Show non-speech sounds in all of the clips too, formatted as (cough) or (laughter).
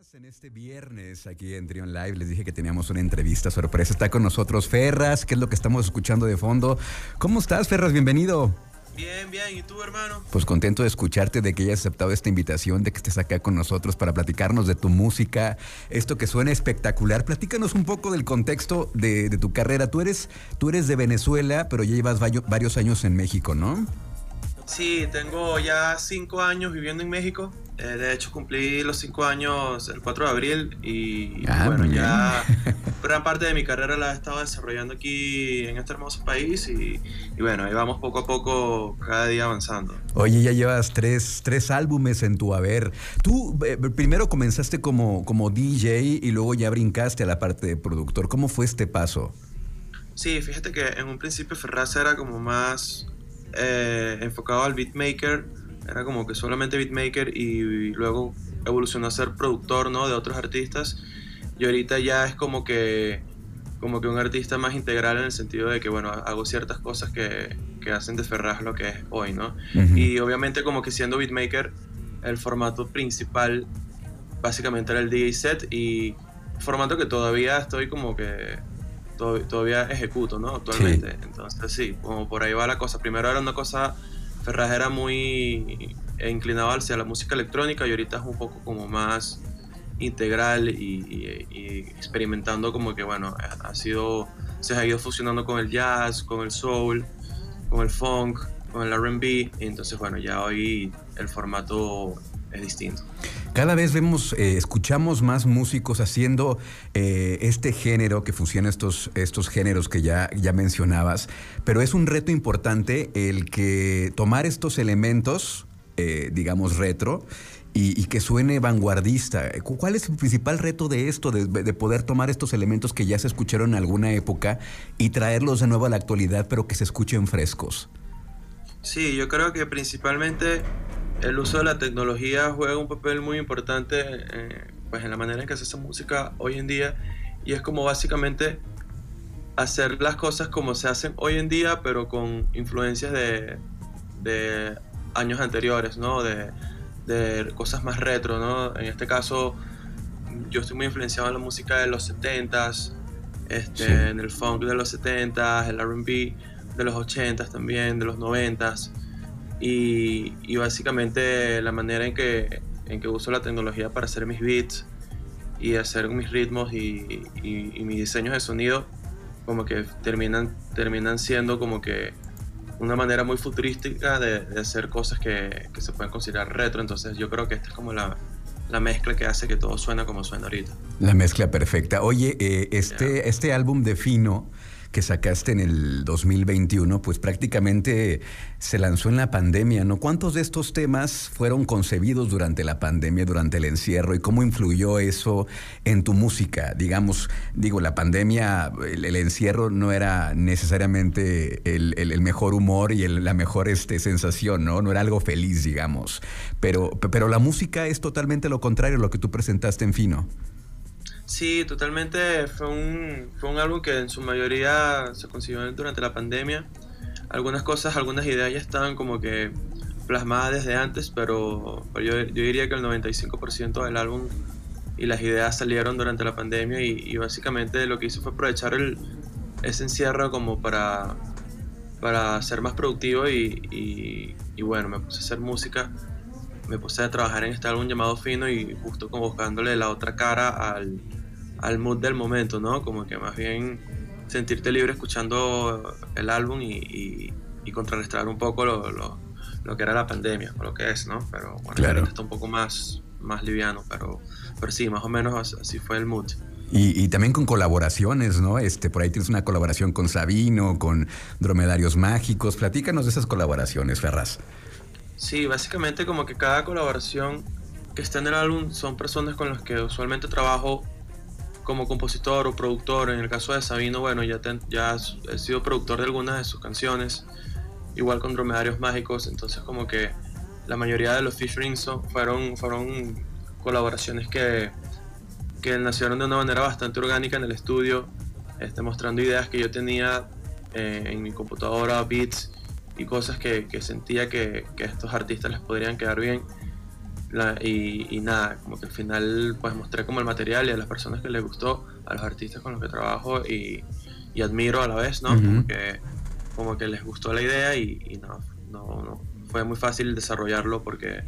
más en este viernes aquí en Trion Live. Les dije que teníamos una entrevista sorpresa. Está con nosotros Ferras, que es lo que estamos escuchando de fondo. ¿Cómo estás, Ferras? Bienvenido. Bien, bien. ¿Y tú, hermano? Pues contento de escucharte, de que hayas aceptado esta invitación, de que estés acá con nosotros para platicarnos de tu música, esto que suena espectacular. Platícanos un poco del contexto de, de tu carrera. Tú eres, tú eres de Venezuela, pero ya llevas varios años en México, ¿no? Sí, tengo ya cinco años viviendo en México. Eh, de hecho, cumplí los cinco años el 4 de abril y Ah, bueno, ya (laughs) gran parte de mi carrera la he estado desarrollando aquí en este hermoso país y, y bueno, ahí vamos poco a poco cada día avanzando. Oye, ya llevas tres, tres álbumes en tu haber. Tú eh, primero comenzaste como, como DJ y luego ya brincaste a la parte de productor. ¿Cómo fue este paso? Sí, fíjate que en un principio Ferraz era como más eh, enfocado al beatmaker, era como que solamente beatmaker y, luego evolucionó a ser productor ¿no? de otros artistas. Y ahorita ya es como que como que un artista más integral en el sentido de que bueno hago ciertas cosas que, que hacen de Ferraz lo que es hoy no y obviamente como que siendo beatmaker el formato principal básicamente era el DJ set y formato que todavía estoy como que todavía ejecuto, ¿no? Actualmente. Entonces sí, como por ahí va la cosa. Primero era una cosa, Ferraz era muy inclinado hacia la música electrónica y ahorita es un poco como más integral y, y- y experimentando como que bueno, ha ha sido, se ha ido fusionando con el jazz, con el soul, con el funk, con el RB, y entonces bueno, ya hoy el formato es distinto. Cada vez vemos, eh, escuchamos más músicos haciendo eh, este género que fusiona estos, estos géneros que ya, ya mencionabas, pero es un reto importante el que tomar estos elementos, eh, digamos, retro, y, que suene vanguardista. Cu- ¿Cuál es el principal reto de esto, de, de poder tomar estos elementos que ya se escucharon en alguna época y traerlos de nuevo a la actualidad, pero que se escuchen frescos? Sí, yo creo que principalmente el uso de la tecnología juega un papel muy importante eh, pues en la manera en que se hace música hoy en día y es como básicamente hacer las cosas como se hacen hoy en día pero con influencias de, de años anteriores, ¿no? De, de cosas más retro, ¿no? En este caso yo estoy muy influenciado en la música de los 70s, este, Sí. en el funk de los 70s, el RB de los 80s también, de los 90s. Y, y básicamente la manera en que, en que uso la tecnología para hacer mis beats y hacer mis ritmos y, y- y mis diseños de sonido, como que terminan, terminan siendo como que una manera muy futurística de, de hacer cosas que, que se pueden considerar retro. Entonces yo creo que esta es como la, la mezcla que hace que todo suena como suena ahorita. La mezcla perfecta. Oye, eh, este, este álbum de Fino que sacaste en el 2021, pues prácticamente se lanzó en la pandemia, ¿no? ¿Cuántos de estos temas fueron concebidos durante la pandemia, durante el encierro? ¿Y cómo influyó eso en tu música? Digamos, digo, la pandemia, el, encierro no era necesariamente el, mejor humor y la mejor este, sensación, ¿no? No era algo feliz, digamos. Pero, pero la música es totalmente lo contrario a lo que tú presentaste en Fino. Sí, totalmente. Fue un, fue un álbum que en su mayoría se consiguió durante la pandemia. Algunas cosas, algunas ideas ya estaban como que plasmadas desde antes, pero, pero yo, yo diría que el 95% del álbum y las ideas salieron durante la pandemia y, y básicamente lo que hice fue aprovechar el, ese encierro como para, para ser más productivo y, y- y bueno, me puse a hacer música, me puse a trabajar en este álbum llamado Fino y justo como buscándole la otra cara al, al mood del momento, ¿no? Como que más bien sentirte libre escuchando el álbum y, y- y contrarrestar un poco lo, lo- lo que era la pandemia, o lo que es, ¿no? Pero bueno, Claro. está un poco más, más liviano, pero, pero sí, más o menos así- así fue el mood. Y, y también con colaboraciones, ¿no? Este, por ahí tienes una colaboración con Sabino, con Dromedarios Mágicos. Platícanos de esas colaboraciones, Ferraz. Sí, básicamente como que cada colaboración que está en el álbum son personas con las que usualmente trabajo como compositor o productor. En el caso de Sabino, bueno, ya, ya he sido productor de algunas de sus canciones, igual con Dromedarios Mágicos, entonces como que la mayoría de los featurings fueron, fueron colaboraciones que, que nacieron de una manera bastante orgánica en el estudio, este, mostrando ideas que yo tenía eh, en mi computadora, beats y cosas que, que sentía que, que estos artistas les podrían quedar bien. Y, nada, como que al final pues mostré como el material y a las personas que les gustó, a los artistas con los que trabajo y, admiro a la vez, ¿no? como, que, como que les gustó la idea y, no, no, no, fue muy fácil desarrollarlo porque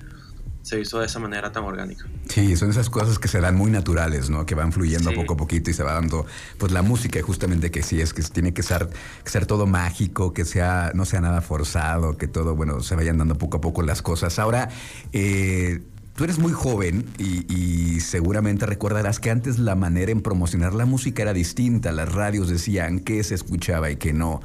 se hizo de esa manera tan orgánica. Sí, son esas cosas que se dan muy naturales, ¿no? Que van fluyendo poco a poquito y se va dando, pues la música justamente que sí es que tiene que ser, ser todo mágico, que sea, no sea nada forzado, que todo, bueno, se vayan dando poco a poco las cosas. Ahora, eh, Tú eres muy joven y, seguramente recordarás que antes la manera en promocionar la música era distinta. Las radios decían qué se escuchaba y qué no.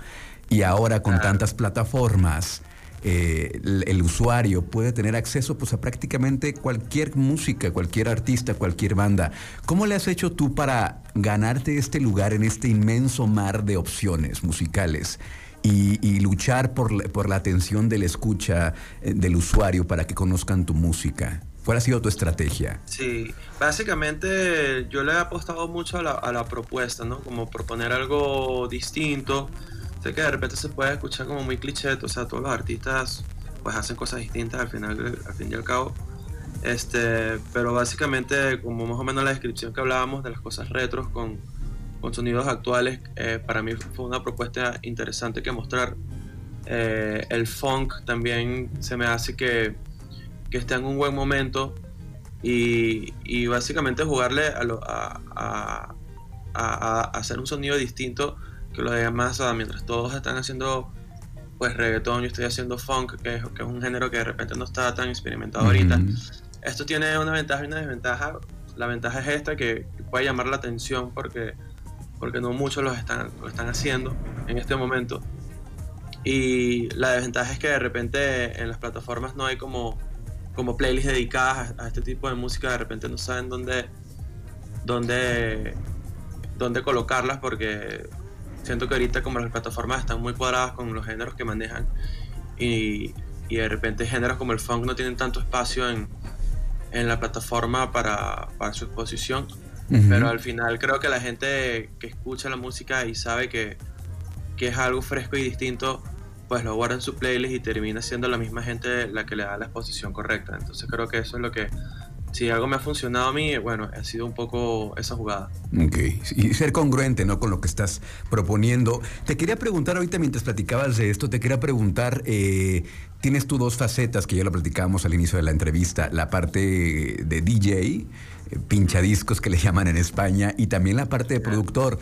Y ahora con tantas plataformas, eh, el, usuario puede tener acceso pues, a prácticamente cualquier música, cualquier artista, cualquier banda. ¿Cómo le has hecho tú para ganarte este lugar en este inmenso mar de opciones musicales? Y, luchar por, por, la atención del escucha eh, del usuario para que conozcan tu música. ¿Cuál ha sido tu estrategia? Sí, básicamente yo le he apostado mucho a la, a la propuesta, ¿no? Como proponer algo distinto, sé que de repente se puede escuchar como muy cliché, o sea, todos los artistas pues hacen cosas distintas al final, al fin y al cabo. Este, pero básicamente, como más o menos la descripción que hablábamos de las cosas retros con, con sonidos actuales, eh, para mí fue una propuesta interesante que mostrar. Eh, el funk también se me hace que, que esté en un buen momento y, y básicamente jugarle a, a, a, a, hacer un sonido distinto que los demás, mientras todos están haciendo pues reggaetón, yo estoy haciendo funk, que es, que es un género que de repente no está tan experimentado ahorita. Esto tiene una ventaja y una desventaja. La ventaja es esta, que puede llamar la atención porque, porque no muchos lo están, lo están haciendo en este momento. Y la desventaja es que de repente en las plataformas no hay como, como playlists dedicadas a, este tipo de música, de repente no saben dónde, dónde, dónde colocarlas porque siento que ahorita como las plataformas están muy cuadradas con los géneros que manejan y, y de repente géneros como el funk no tienen tanto espacio en, en la plataforma para, para su exposición. Pero al final creo que la gente que escucha la música y sabe que, que es algo fresco y distinto, pues lo guarda en su playlist y termina siendo la misma gente la que le da la exposición correcta. Entonces creo que eso es lo que si algo me ha funcionado a mí, bueno, ha sido un poco esa jugada. Ok, y ser congruente, ¿no? Con lo que estás proponiendo. Te quería preguntar ahorita mientras platicabas de esto, te quería preguntar, eh, tienes tú dos facetas que ya lo platicábamos al inicio de la entrevista, la parte de DJ, eh, pinchadiscos que le llaman en España, y también la parte de productor.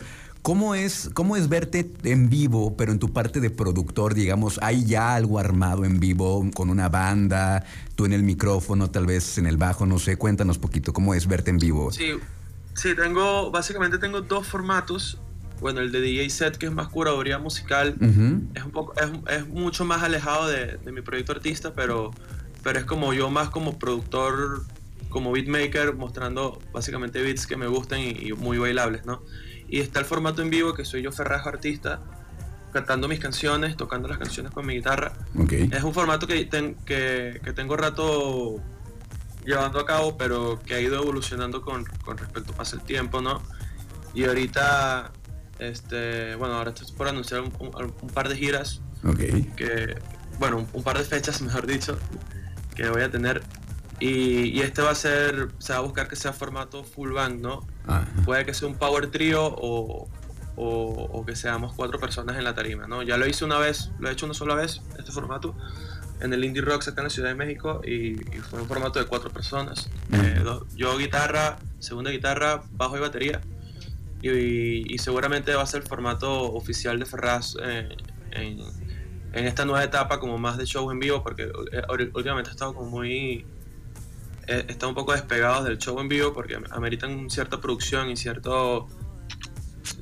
¿Cómo es, ¿Cómo es verte en vivo, pero en tu parte de productor, digamos, hay ya algo armado en vivo con una banda, tú en el micrófono, tal vez en el bajo, no sé, cuéntanos poquito, ¿cómo es verte en vivo? Sí, sí, tengo, básicamente tengo dos formatos. Bueno, el de DJ set, que es más curaduría musical, es, un poco, es, es, mucho más alejado de, de, mi proyecto artista, pero, pero es como yo más como productor, como beatmaker, mostrando básicamente beats que me gustan y, y muy bailables, ¿no? Y está el formato en vivo, que soy yo Ferrajo artista, cantando mis canciones, tocando las canciones con mi guitarra. Es un formato que, que, que, tengo rato llevando a cabo, pero que ha ido evolucionando con, con respecto a el tiempo, ¿no? Y ahorita, este, bueno, ahora estoy por anunciar un, un, par de giras. Que, bueno, un, un, par de fechas, (laughs) mejor dicho, que voy a tener. Y, y, este va a ser, se va a buscar que sea formato full band, ¿no? Puede que sea un power trio o, o, que seamos cuatro personas en la tarima, ¿no? Ya lo hice una vez, lo he hecho una sola vez, este formato, en el Indie Rocks acá en la Ciudad de México y, fue un formato de cuatro personas. Eh, yo guitarra, segunda guitarra, bajo y batería. Y, seguramente va a ser el formato oficial de Ferraz eh, en, en, esta nueva etapa como más de show en vivo porque eh, últimamente he estado como muy eh, están un poco despegados del show en vivo porque ameritan cierta producción y cierto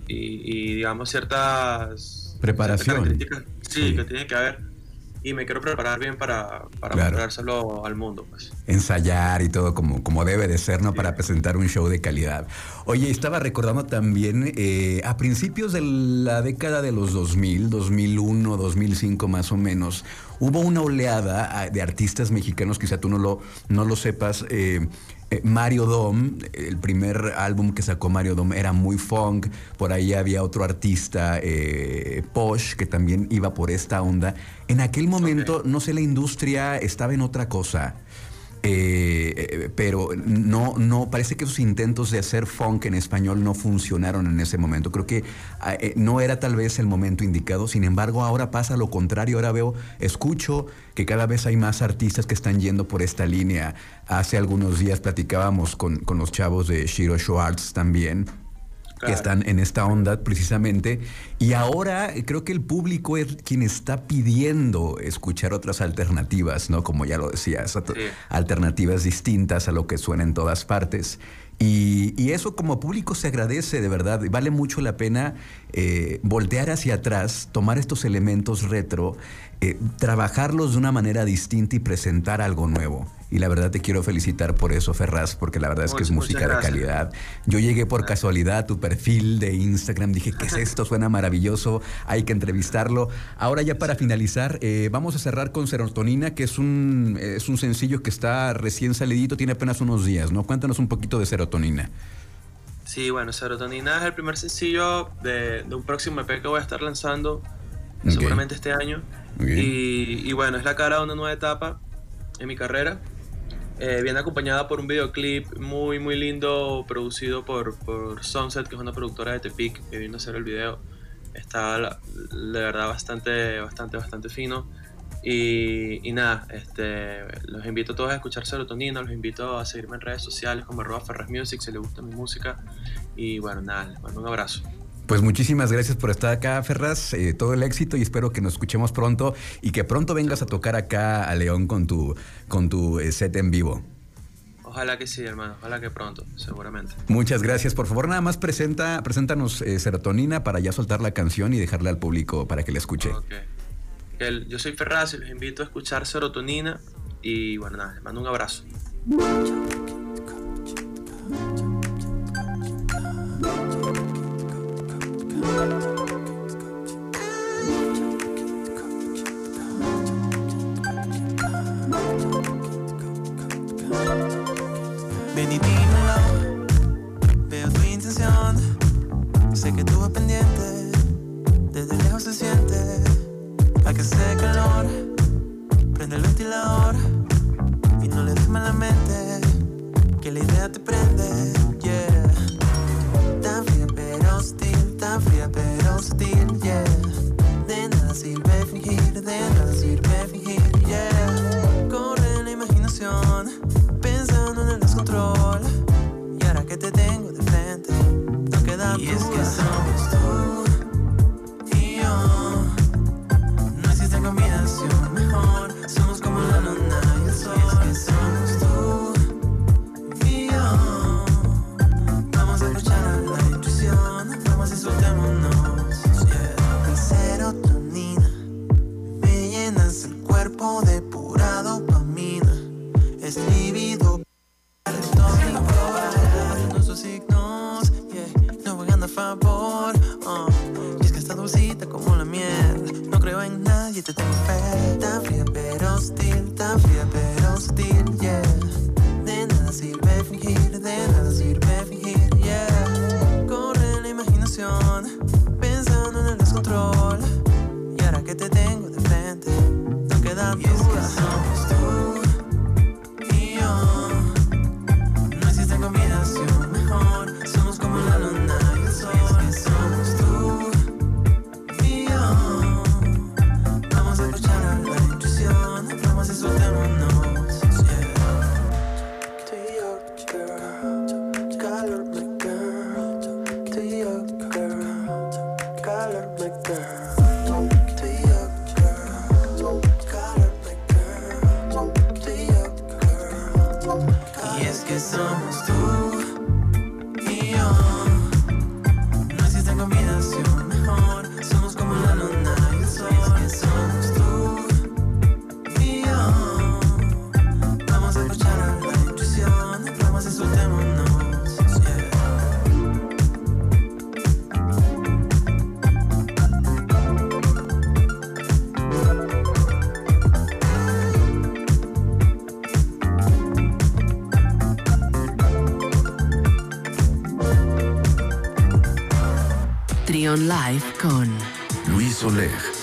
y, digamos ciertas preparación sí, que tiene que haber y me quiero preparar bien para, para mostrárselo al mundo. Pues. Ensayar y todo como, como debe de ser, ¿no? Para presentar un show de calidad. Oye, estaba recordando también, eh, a principios de la década de los 2000, 2001, 2005 más o menos, hubo una oleada ah, de artistas mexicanos, quizá tú no lo, no lo sepas, eh, eh, Mario Dom, el primer álbum que sacó Mario Dom era muy funk, por ahí había otro artista, eh, Posh, que también iba por esta onda. En aquel momento, no sé, la industria estaba en otra cosa. Eh, pero no, no, parece que esos intentos de hacer funk en español no funcionaron en ese momento. Creo que ah, eh, no era tal vez el momento indicado, sin embargo ahora pasa lo contrario, ahora veo, escucho que cada vez hay más artistas que están yendo por esta línea. Hace algunos días platicábamos con, con los chavos de Shiro Schwartz también, que están en esta onda precisamente. Y ahora creo que el público es quien está pidiendo escuchar otras alternativas, ¿no? Como ya lo decías, alternativas distintas a lo que suena en todas partes. Y, eso como público se agradece de verdad. Vale mucho la pena eh, voltear hacia atrás, tomar estos elementos retro, eh, trabajarlos de una manera distinta y presentar algo nuevo. Y la verdad te quiero felicitar por eso, Ferraz, porque la verdad es que es música de calidad. Yo llegué por casualidad a tu perfil de Instagram, dije, ¿qué es esto? Suena maravilloso, hay que entrevistarlo. Ahora ya para finalizar, eh, vamos a cerrar con Serotonina, que es un, es un sencillo que está recién salidito, tiene apenas unos días, ¿no? Cuéntanos un poquito de Serotonina. Sí, bueno, Serotonina es el primer sencillo de, un próximo EP que voy a estar lanzando seguramente este año. Y, y, bueno, es la cara de una nueva etapa en mi carrera. Eh, viene acompañada por un videoclip muy muy lindo producido por, por Sunset, que es una productora de Tepic que vino a hacer el video. Está de verdad bastante, bastante, bastante fino. Y, y, nada, este, los invito a todos a escuchar Serotonina, los invito a seguirme en redes sociales como arroba Ferras Music si les gusta mi música. Y bueno, nada, les mando un abrazo. Pues muchísimas gracias por estar acá, Ferraz. Eh, todo el éxito y espero que nos escuchemos pronto y que pronto vengas a tocar acá a León con tu, con tu eh, set en vivo. Ojalá que sí, hermano. Ojalá que pronto, seguramente. Muchas gracias. Por favor, nada más presenta, preséntanos eh, Serotonina para ya soltar la canción y dejarla al público para que la escuche. yo soy Ferraz y los invito a escuchar Serotonina. Y bueno, nada, les mando un abrazo. Fría pero Live con Luis Oleg.